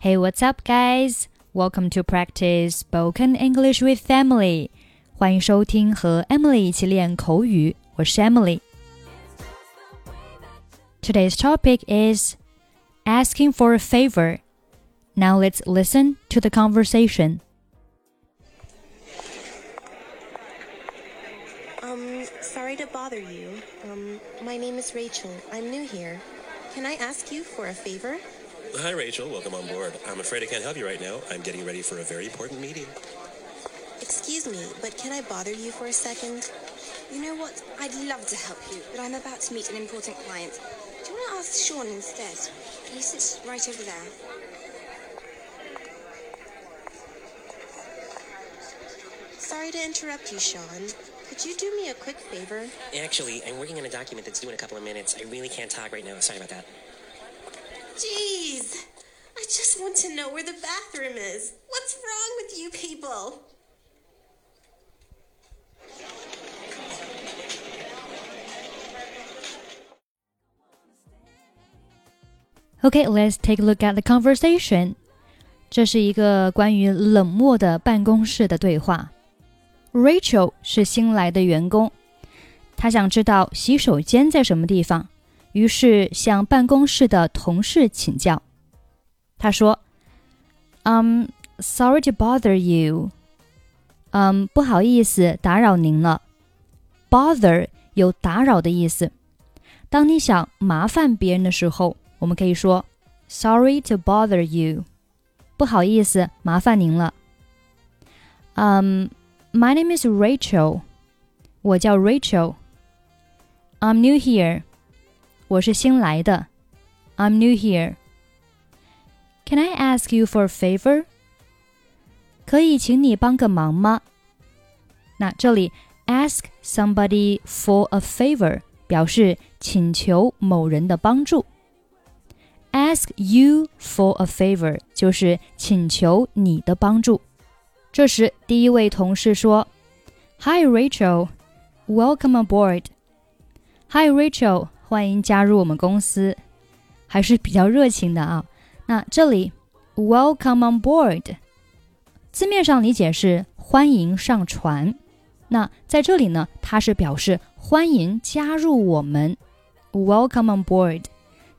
Hey, what's up, guys? Welcome to practice spoken English with Emily. 欢迎收听和 Emily 一起练口语，我是 Emily。Today's topic is asking for a favor. Now let's listen to the conversation. Um, sorry to bother you. Um, my name is Rachel. I'm new here. Can I ask you for a favor? Hi, Rachel. Welcome on board. I'm afraid I can't help you right now. I'm getting ready for a very important meeting. Excuse me, but can I bother you for a second? You know what? I'd love to help you, but I'm about to meet an important client. Do you want to ask Sean instead? He sits right over there. Sorry to interrupt you, Sean. Could you do me a quick favor? Actually, I'm working on a document that's due in a couple of minutes. I really can't talk right now. Sorry about that. Jeez! I just want to know where the bathroom is. What's wrong with you people? Okay, let's take a look at the conversation. 这是一个关于冷漠的办公室的对话。Rachel 是新来的员工，她想知道洗手间在什么地方，于是向办公室的同事请教。 她说：“Um, sorry to bother you. 嗯，不好意思打扰您了。Bother 有打扰的意思。当你想麻烦别人的时候，我们可以说 Sorry to bother you，不好意思麻烦您了。嗯、um,，My name is Rachel，我叫 Rachel。I'm new here，我是新来的。I'm new here。 Can I ask you for a favor？可以请你帮个忙吗？那这里 ask somebody for a favor 表示请求某人的帮助。Ask you for a favor 就是请求你的帮助。这时，第一位同事说：“Hi Rachel, welcome aboard. Hi Rachel，欢迎加入我们公司，还是比较热情的啊。 那这里 welcome on board，字面上理解是欢迎上船。那在这里呢，它是表示欢迎加入我们，welcome on board。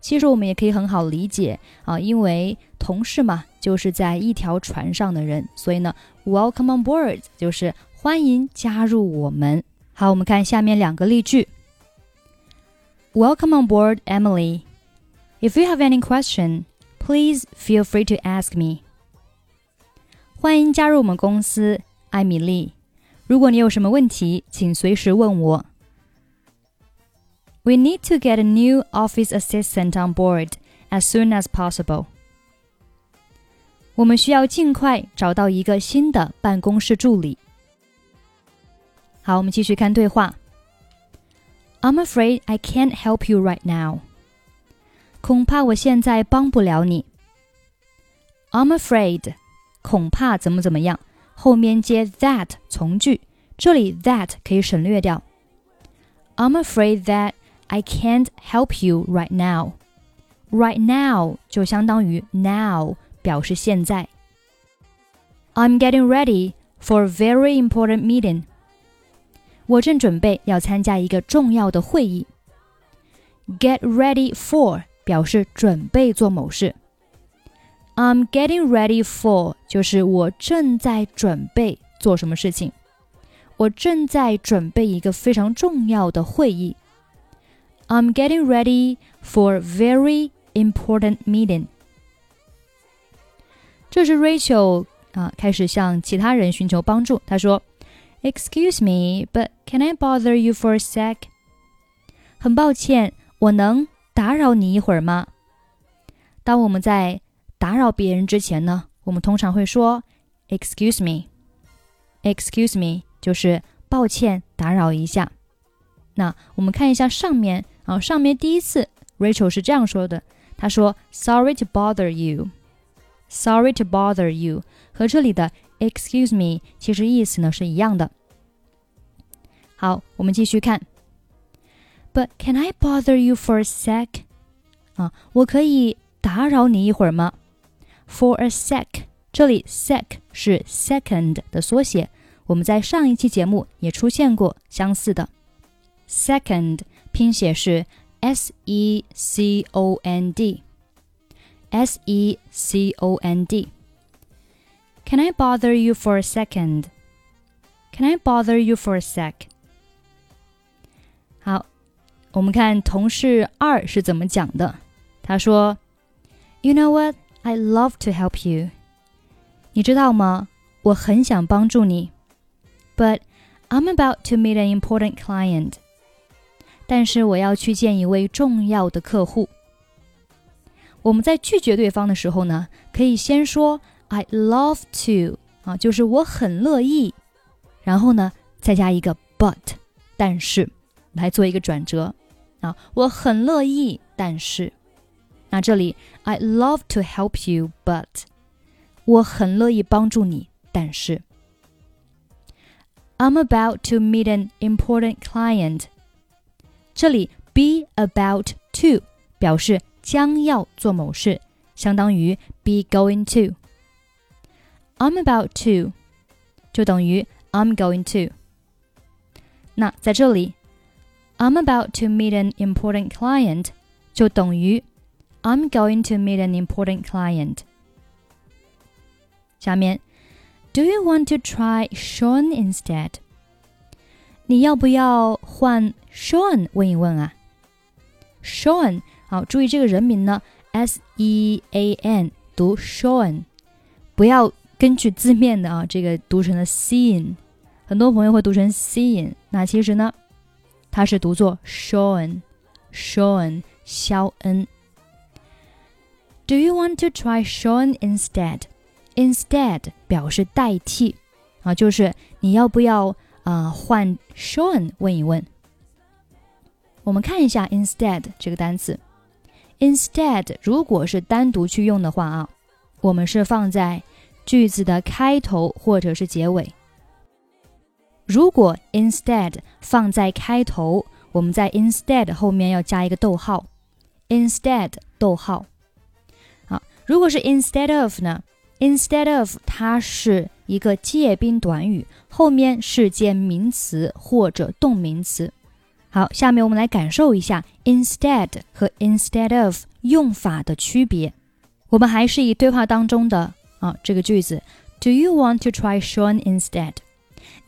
其实我们也可以很好理解啊，因为同事嘛，就是在一条船上的人，所以呢，welcome on board 就是欢迎加入我们。好，我们看下面两个例句。Welcome on board, Emily. If you have any question, please feel free to ask me. 欢迎加入我们公司，艾米丽。如果你有什么问题，请随时问我。We need to get a new office assistant on board as soon as possible. 我们需要尽快找到一个新的办公室助理。好，我们继续看对话。I'm afraid I can't help you right now. 恐怕我现在帮不了你。I'm afraid，恐怕怎么怎么样，后面接 that 从句，这里 that 可以省略掉。I'm afraid that I can't help you right now. Right now 就相当于 now，表示现在。I'm getting ready for a very important meeting. 我正准备要参加一个重要的会议。Get ready for 表示准备做某事。I'm getting ready for 就是我正在准备做什么事情。我正在准备一个非常重要的会议。I'm getting ready for a very important meeting. 这时 Rachel 啊开始向其他人寻求帮助。她说：“Excuse me, but can I bother you for a sec？” 很抱歉，我能 打扰你一会儿吗？当我们在打扰别人之前呢，我们通常会说 “Excuse me, excuse me”，就是抱歉，打扰一下。那我们看一下上面啊，上面第一次 Rachel 是这样说的，她说 “Sorry to bother you”。Sorry to bother you 和这里的 Excuse me 其实意思呢是一样的。好，我们继续看。But can I bother you for a sec？啊，我可以打扰你一会儿吗 for a sec，这里 sec 是 second 的缩写，我们在上一期节目也出现过相似的。second 拼写是 s e c o n d，s e c o n d。Can I bother you for a second? Can I bother you for a sec? 我们看同事二是怎么讲的。他说：“You know what? I love to help you. 你知道吗？我很想帮助你。But I'm about to meet an important client. 但是我要去见一位重要的客户。我们在拒绝对方的时候呢，可以先说 I love to 啊，就是我很乐意，然后呢再加一个 but，但是来做一个转折啊，我很乐意，但是。那这里，I love to help you，but 我很乐意帮助你，但是 I'm about to meet an important client。这里 be about to 表示将要做某事，相当于 be going to。I'm about to 就等于 I'm going to。那在这里 ，I'm about to meet an important client 就等于 I'm going to meet an important client。下面，Do you want to try Sean instead？你要不要换 Sean 问一问啊？Sean，好，注意这个人名呢，S E A N 读 Sean，不要根据字面的啊，这个读成了 Sean，很多朋友会读成 Sean，那其实呢， 它是读作 Sean，Sean，肖恩。Do you want to try Sean instead? Instead 表示代替啊，就是你要不要啊换 Sean 问一问。我们看一下 instead 这个单词。Instead 如果是单独去用的话啊，我们是放在句子的开头或者是结尾。如果 instead 放在开头，我们在 instead 后面要加一个逗号。Instead 逗号。好如果是 instead of 呢？instead of 它是一个介宾短语，后面是接名词或者动名词。好，下面我们来感受一下 instead 和 instead of 用法的区别。我们还是以对话当中的啊这个句子：Do you want to try Sean instead？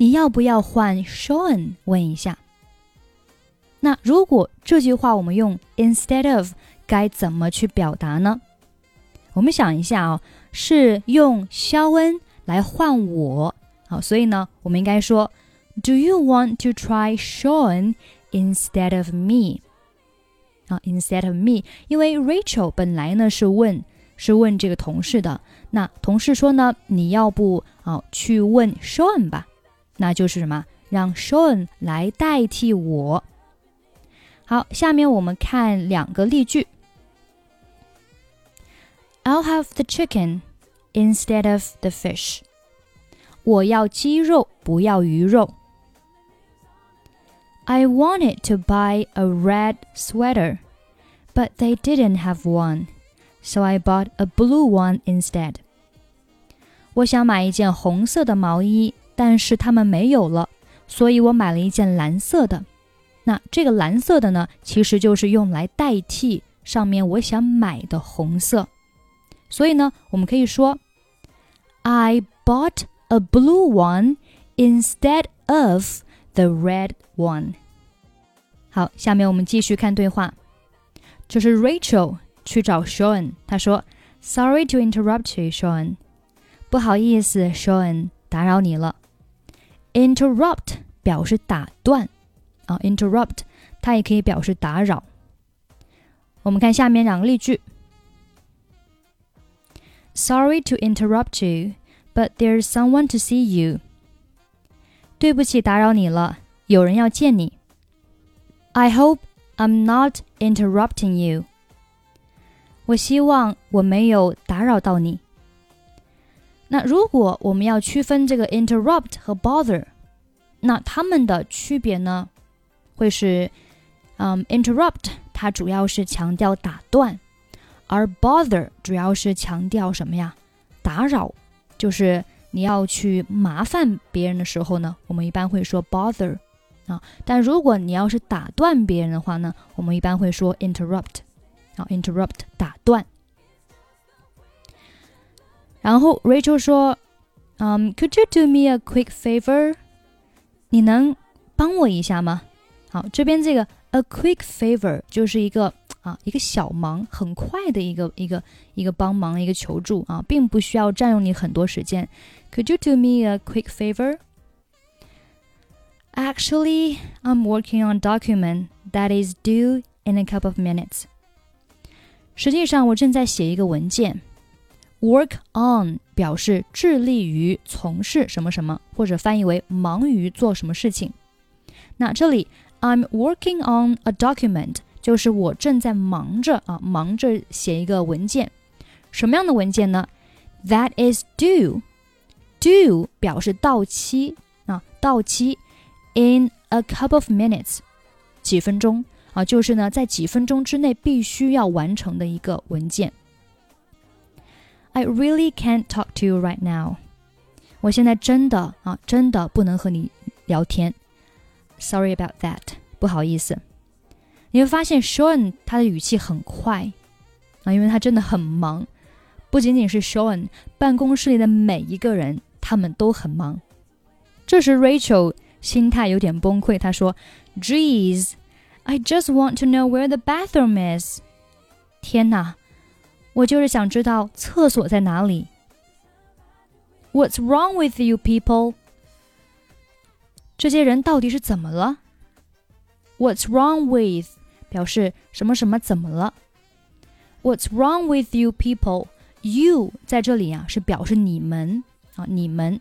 你要不要换 Sean？问一下。那如果这句话我们用 instead of，该怎么去表达呢？我们想一下啊，是用肖恩来换我，好，所以呢，我们应该说，Do you want to try Sean instead of me？啊，instead of me，因为 Rachel 本来呢是问是问这个同事的，那同事说呢，你要不啊去问 Sean 吧？那就是什么，让 Sean 来代替我。好，下面我们看两个例句。I'll have the chicken instead of the fish. 我要鸡肉，不要鱼肉。I wanted to buy a red sweater, but they didn't have one, so I bought a blue one instead. 我想买一件红色的毛衣， 但是他们没有了，所以我买了一件蓝色的。那这个蓝色的呢，其实就是用来代替上面我想买的红色。所以呢，我们可以说，I bought a blue one instead of the red one。好，下面我们继续看对话。这是 Rachel 去找 Sean，他说：“Sorry to interrupt you, Sean。”不好意思，Sean，打扰你了。Interrupt 表示打断啊，interrupt 它也可以表示打扰。我们看下面两个例句。Sorry to interrupt you, but there's someone to see you. 对不起，打扰你了，有人要见你。I hope I'm not interrupting you. 我希望我没有打扰到你。 那如果我们要区分这个 interrupt 和 bother，那它们的区别呢，会是，嗯，interrupt 它主要是强调打断。而 bother 主要是强调什么呀？打扰，就是你要去麻烦别人的时候呢，我们一般会说 bother 啊。但如果你要是打断别人的话呢，我们一般会说 interrupt 啊，interrupt 打断。然后 Rachel 说，嗯，Could you do me a quick favor？你能帮我一下吗？好，这边这个 a quick favor 就是一个啊一个小忙，很快的一个一个一个帮忙，一个求助啊，并不需要占用你很多时间。Could you do me a quick favor? Actually, I'm working on a document that is due in a couple of minutes. 实际上，我正在写一个文件。 Work on 表示致力于从事什么什么，或者翻译为忙于做什么事情。那这里 I'm working on a document 就是我正在忙着啊，忙着写一个文件。什么样的文件呢？That is due。due 表示到期啊，到期。In a couple of minutes，几分钟啊，就是呢，在几分钟之内必须要完成的一个文件。I really can't talk to you right now。我现在真的啊，真的不能和你聊天。Sorry about that，不好意思。你会发现 Sean 他的语气很快啊，因为他真的很忙。不仅仅是 Sean，办公室里的每一个人他们都很忙。这时 Rachel 心态有点崩溃，她说：“Geez, I just want to know where the bathroom is。”天哪！我就是想知道厕所在哪里。What's wrong with you people？这些人到底是怎么了？What's wrong with 表示什么什么怎么了？What's wrong with you people？You 在这里啊是表示你们啊你们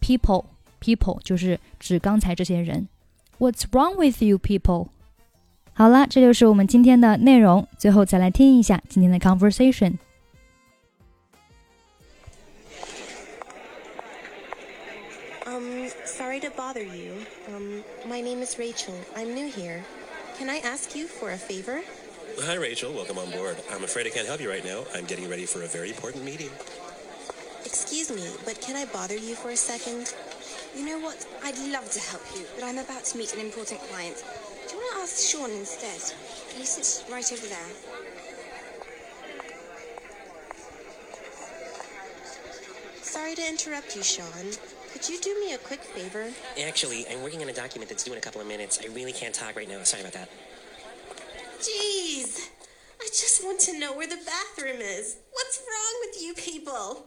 ，people people 就是指刚才这些人。What's wrong with you people？好了，这就是我们今天的内容。最后再来听一下今天的 conversation。Um, sorry to bother you. Um, my name is Rachel. I'm new here. Can I ask you for a favor? Hi, Rachel. Welcome on board. I'm afraid I can't help you right now. I'm getting ready for a very important meeting. Excuse me, but can I bother you for a second? You know what? I'd love to help you, but I'm about to meet an important client. ask Sean instead? He sits right over there. Sorry to interrupt you, Sean. Could you do me a quick favor? Actually, I'm working on a document that's due in a couple of minutes. I really can't talk right now. Sorry about that. Jeez, I just want to know where the bathroom is. What's wrong with you people?